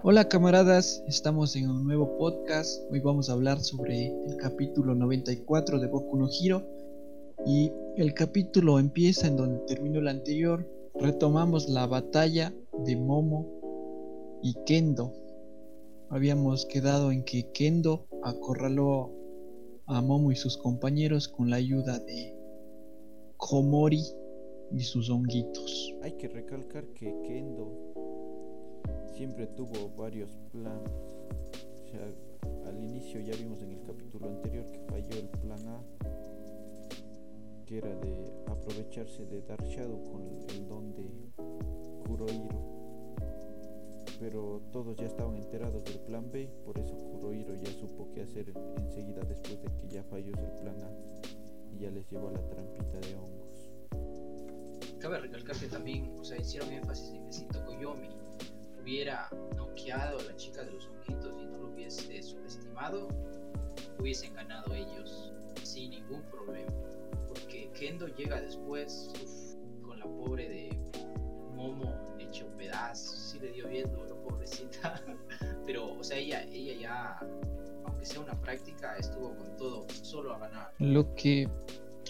Hola camaradas, estamos en un nuevo podcast. Hoy vamos a hablar sobre el capítulo 94 de Boku no Hero. Y el capítulo empieza en donde terminó el anterior. Retomamos la batalla de Momo y Kendo. Habíamos quedado en que Kendo acorraló a Momo y sus compañeros con la ayuda de Komori y sus honguitos. Hay que recalcar que Kendo siempre tuvo varios planes. Al inicio ya vimos en el capítulo anterior que falló el plan A, que era de aprovecharse de Dark Shadow con el don de Kurohiro. Pero todos ya estaban enterados del plan B, por eso Kurohiro ya supo qué hacer enseguida después de que ya falló el plan A y ya les llevó a la trampita de hongos. Cabe recalcar que también, o sea, hicieron énfasis en si Tokoyomi hubiera noqueado a la chica de los honguitos y no lo hubiese subestimado, hubiesen ganado ellos sin ningún problema. Porque Kendo llega después uf, con la pobre de Momo hecho pedazos, sí le dio bien duro, pobrecita. Pero, o sea, ella, ella ya, aunque sea una práctica, estuvo con todo, solo a ganar. Lo que,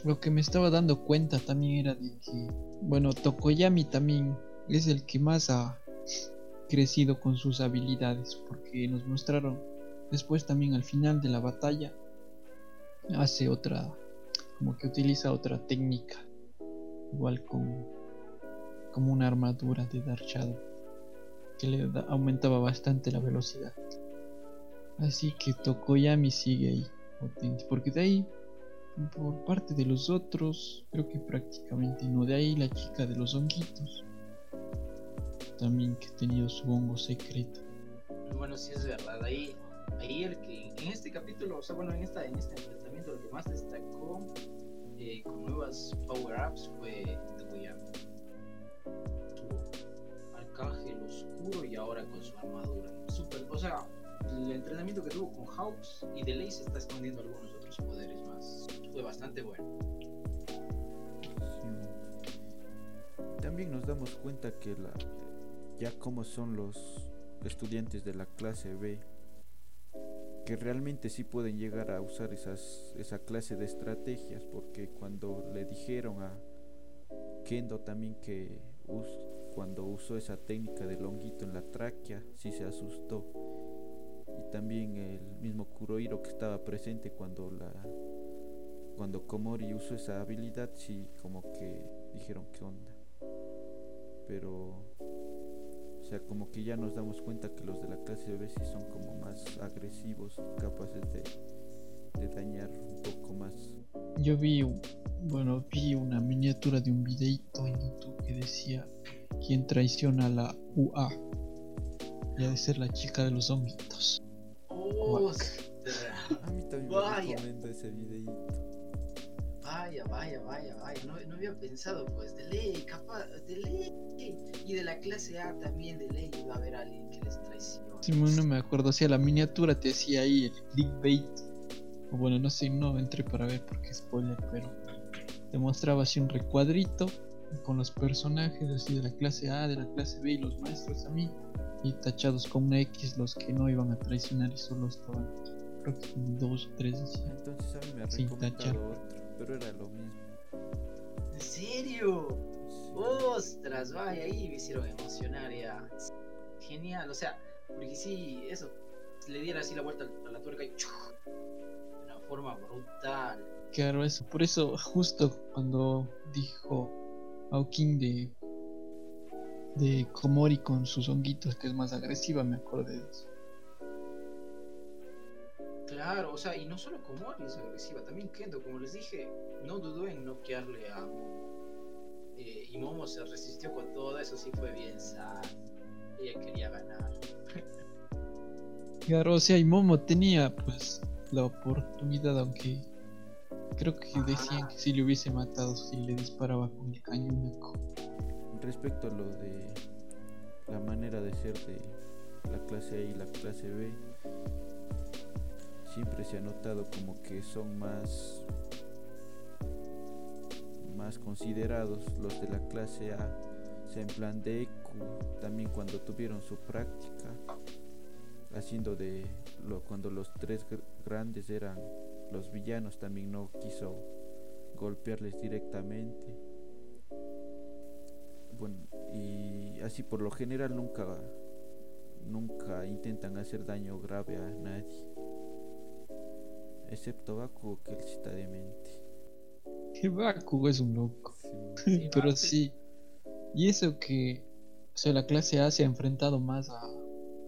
lo que me estaba dando cuenta también era de que, bueno, Tokoyami también es el que más ha crecido con sus habilidades, porque nos mostraron después también al final de la batalla, hace otra, como que utiliza otra técnica, igual como, como una armadura de Dark Shadow, que le aumentaba bastante la velocidad. Así que Tokoyami sigue ahí, potente, porque de ahí, por parte de los otros, creo que prácticamente no, de ahí la chica de los honguitos también que ha tenido su hongo secreto. Bueno, sí es verdad. Ahí, ahí el que en este capítulo, o sea, bueno, en esta, en este enfrentamiento, lo que más destacó eh, con nuevas power ups fue Tokoyami. Tuvo Arcángel Oscuro y ahora con su armadura. Super, o sea, el entrenamiento que tuvo con Hawks y de ley se está escondiendo algunos otros poderes más. Fue bastante bueno. Sí. También nos damos cuenta que la, ya como son los estudiantes de la clase B, que realmente sí pueden llegar a usar esas, esa clase de estrategias, porque cuando le dijeron a Kendo también que cuando usó esa técnica del honguito en la tráquea, sí se asustó. Y también el mismo Kurohiro que estaba presente cuando la cuando Komori usó esa habilidad, sí como que dijeron qué onda. Pero o sea, como que ya nos damos cuenta que los de la clase B sí son como más agresivos capaces de, de dañar un poco más. Yo vi, un- bueno, vi una miniatura de un videito en YouTube que decía quién traiciona a la UA. Y ha de ser la chica de los honguitos. ¡Ostras! A mí también me recomiendo ese videito. Vaya, vaya, vaya, vaya. No, no había pensado, pues, de ley, capaz, de ley. Y de la clase A también, de ley, iba a haber alguien que les traicione. Si no me acuerdo, si a la miniatura te hacía ahí el clickbait. O bueno, no sé, no entré para ver porque es spoiler, pero te mostraba así un recuadrito con los personajes así de la clase A, de la clase B y los maestros también. Y tachados con una X los que no iban a traicionar y solo estaban, creo que dos o tres así. Entonces a mí me ha Sin tachar. otro, pero era lo mismo. ¿En serio? Sí. ¡Ostras! Vaya, ahí me hicieron emocionar ya. Genial, o sea, porque si eso le diera así la vuelta a la tuerca y ¡chuj! de una forma brutal. Claro, eso, por eso justo cuando dijo Aokin de de Komori con sus honguitos que es más agresiva, me acordé de eso. Claro, o sea, y no solo Komori es agresiva, también Kendo, como les dije, no dudó en noquearle a Momo. Eh, y Momo se resistió con todo, eso sí fue bien sad. Ella quería ganar. Claro, o sea, y Momo tenía pues la oportunidad, aunque creo que decían que si le hubiese matado, si le disparaba con el cañón. Respecto a lo de la manera de ser de la clase A y la clase B, siempre se ha notado como que son más más considerados los de la clase A, en plan de EQ, también cuando tuvieron su práctica, haciendo de cuando los tres gr- grandes eran los villanos también no quiso golpearles directamente. Bueno y así por lo general nunca nunca intentan hacer daño grave a nadie excepto Bakugo que él sí está demente Que Bakugo es un loco. Sí, Sí, Pero sí. Y eso que, o sea, la clase A se ha enfrentado más a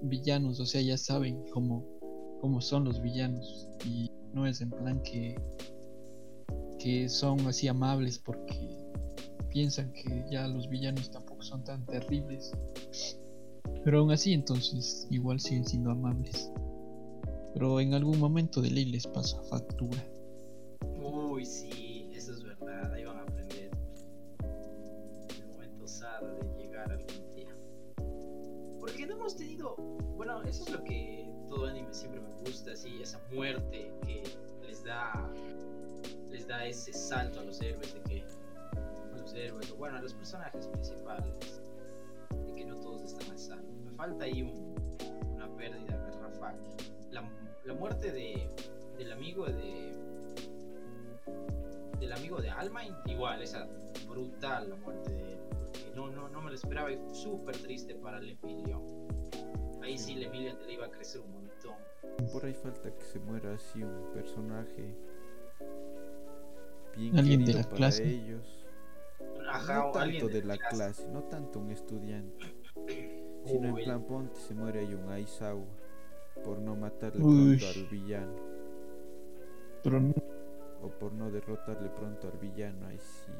villanos, o sea, ya saben cómo, cómo son los villanos. Y no es en plan que, que son así amables porque piensan que ya los villanos tampoco son tan terribles. Pero aún así, entonces, igual siguen siendo amables. Pero en algún momento de ley les pasa factura. Uy, sí, eso es verdad, ahí van a aprender. El momento sada de llegar algún día. Porque no hemos tenido. Bueno, eso es lo que todo anime siempre me gusta, así, esa muerte que les da. Les da ese salto a los héroes de que. Los héroes, bueno, a los personajes principales. De que no todos están a salvo. Me falta ahí un- una pérdida garrafal. La, la muerte de, del amigo de del amigo de Almain, igual, esa brutal la muerte de él. porque No, no, no me lo esperaba y fue súper triste para el Emilio. Ahí sí, el Emilio le iba a crecer un montón. por ahí falta que se muera así un personaje bien Alguien de querido la para clase. ellos Ajá, no o tanto alguien de la clase, no tanto un estudiante, sino en plan ponte se muere ahí un Aizawa por no matarle Uy. pronto al villano Pero no- o por no derrotarle pronto al villano, ahí sí.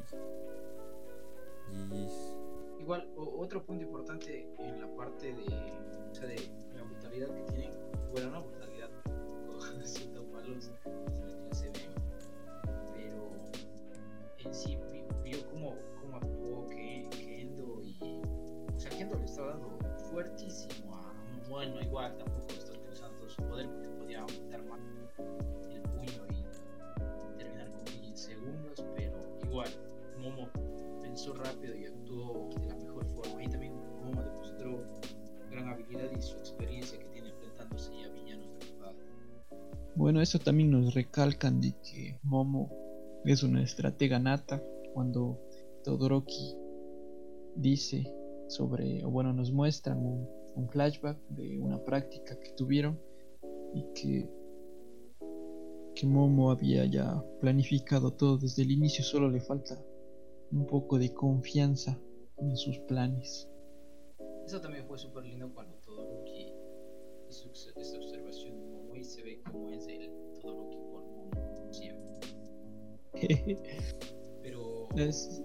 Igual, o- otro punto importante en la parte de, o sea, de la brutalidad que tienen, bueno, no brutalidad, siendo malos la clase B, pero en sí vi- vio cómo, cómo actuó Kendo y, o sea, Kendo le estaba dando fuertísimo a bueno, igual tampoco Eso también nos recalcan de que Momo es una estratega nata cuando Todoroki dice sobre, o bueno, nos muestran un, flashback de una práctica que tuvieron y que, que Momo había ya planificado todo desde el inicio, solo le falta un poco de confianza en sus planes. Eso también fue súper lindo cuando Todoroki hizo esta observación y se ve cómo es el Todoroki por Momo siempre. Pero Es-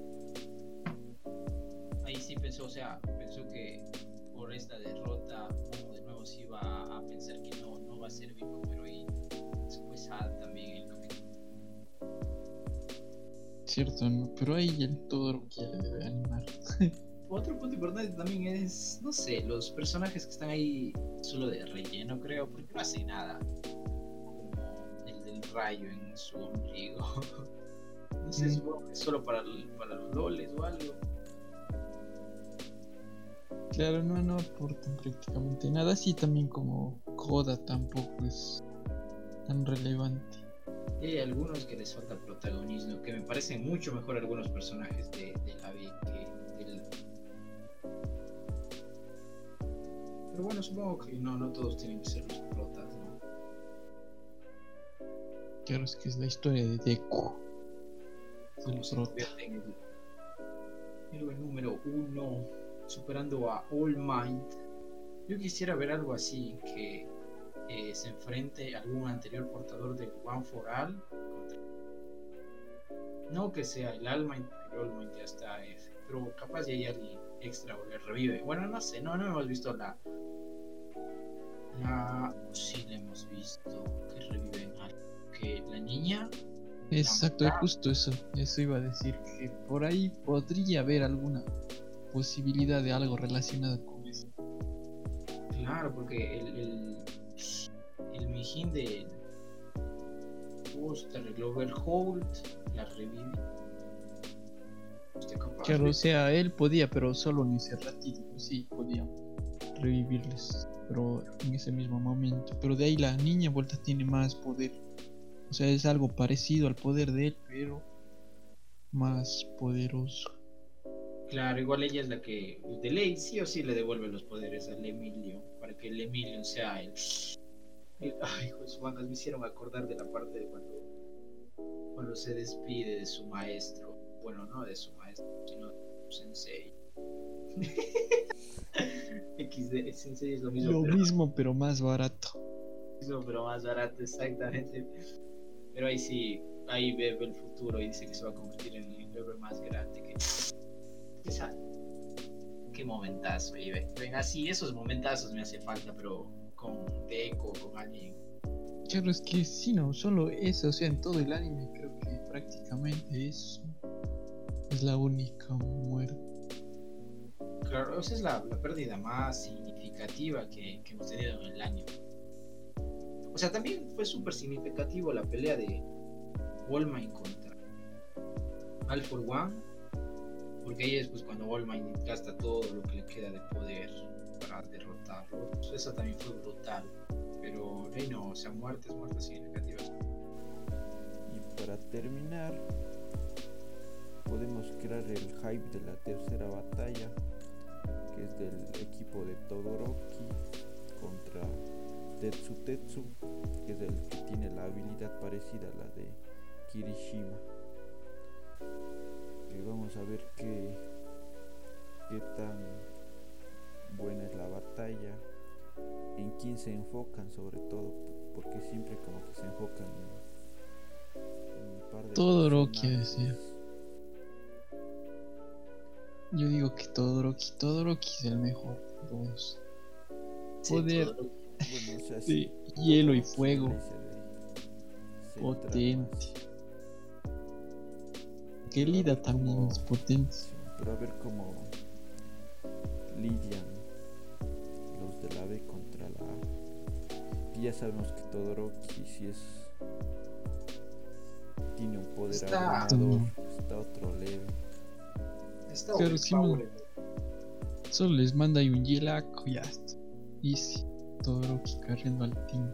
ahí sí pensó, o sea, pensó que por esta derrota Momo de nuevo se iba a, pensar que no, no va a servir como heroína. Eso fue sad también el capítulo. cierto, ¿no? pero ahí el Todoroki Otro punto importante también es, no sé, los personajes que están ahí solo de relleno, creo, porque no hacen nada. Como el del rayo en su ombligo. No sé, Mm. supongo que es solo para, para los loles o algo. Claro, no, no aportan prácticamente nada, así también como Koda tampoco es tan relevante. Y hay algunos que les falta protagonismo, que me parecen mucho mejor algunos personajes de, de la B que Pero bueno, supongo que no, no todos tienen que ser los protas, ¿no? Claro, es que es la historia de Deku. Es el en el héroe número uno, superando a All Might. Yo quisiera ver algo así, que eh, se enfrente a algún anterior portador del One for All. contra- No que sea el All Might, porque All Might ya está F, pero capaz ya hay alguien extra le revive. Bueno, no sé, no, no hemos visto la... La... Sí, la hemos visto, que reviven a... Que la niña Exacto, justo eso. Eso iba a decir que por ahí podría haber alguna posibilidad de algo relacionado con eso. Claro, porque el, el, el mijín de Buster, el Overhold, la revive. Claro, o sea, él podía, pero solo en ese ratito, sí, podía. revivirles, pero en ese mismo momento. Pero de ahí la niña vuelta tiene más poder. O sea, es algo parecido al poder de él, pero más poderoso. Claro, igual ella es la que de ley sí o sí le devuelve los poderes al Emilio para que el Emilio sea el. el- ay, pues me hicieron acordar de la parte de cuando, cuando se despide de su maestro. Bueno, no de su maestro, sino sensei. XD, sensei es lo mismo, Lo pero, mismo, pero más barato. mismo, pero más barato, exactamente. Pero ahí sí, ahí ve, ve el futuro y dice que se va a convertir en el héroe más grande que. Esa- Qué momentazo, y ven, ven, así esos momentazos me hace falta, pero con Deco, con alguien. Claro, es que sí, no, solo eso, o sea, en todo el anime creo que prácticamente eso es la única muerte. Claro, esa es la, la pérdida más significativa que, que hemos tenido en el año. O sea, también fue súper significativo la pelea de Wallman contra All for One. Porque ahí es pues, cuando Wallman gasta todo lo que le queda de poder para derrotarlo. Pues, Eso también fue brutal. Pero ahí no, o sea, muertes, muertes significativas. Y para terminar, podemos crear el hype de la tercera batalla, que es del equipo de Todoroki contra Tetsu Tetsu, que es el que tiene la habilidad parecida a la de Kirishima. Que vamos a ver qué, qué tan buena es la batalla, en quién se enfocan sobre todo, porque siempre como que se enfocan en, en un par de Todoroki, decía. Yo digo que Todoroki, Todoroki es el mejor Poder. todo- Bueno, o sea, De sí, hielo y fuego. Potente. Que Lida también Como- es potente. Pero a ver cómo lidian los de la B contra la A. Que ya sabemos que Todoroki si es tiene un poder Está- está otro level. Está Pero. Solo les manda ahí un hielaco y ya está. Easy. Todoroki corriendo al team.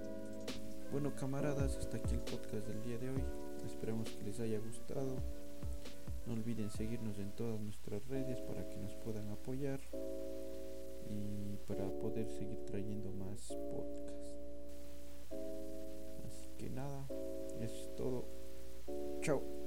Bueno camaradas, hasta aquí el podcast del día de hoy. Esperamos que les haya gustado. No olviden seguirnos en todas nuestras redes para que nos puedan apoyar y para poder seguir trayendo más podcasts. Así que nada, eso es todo. Chao.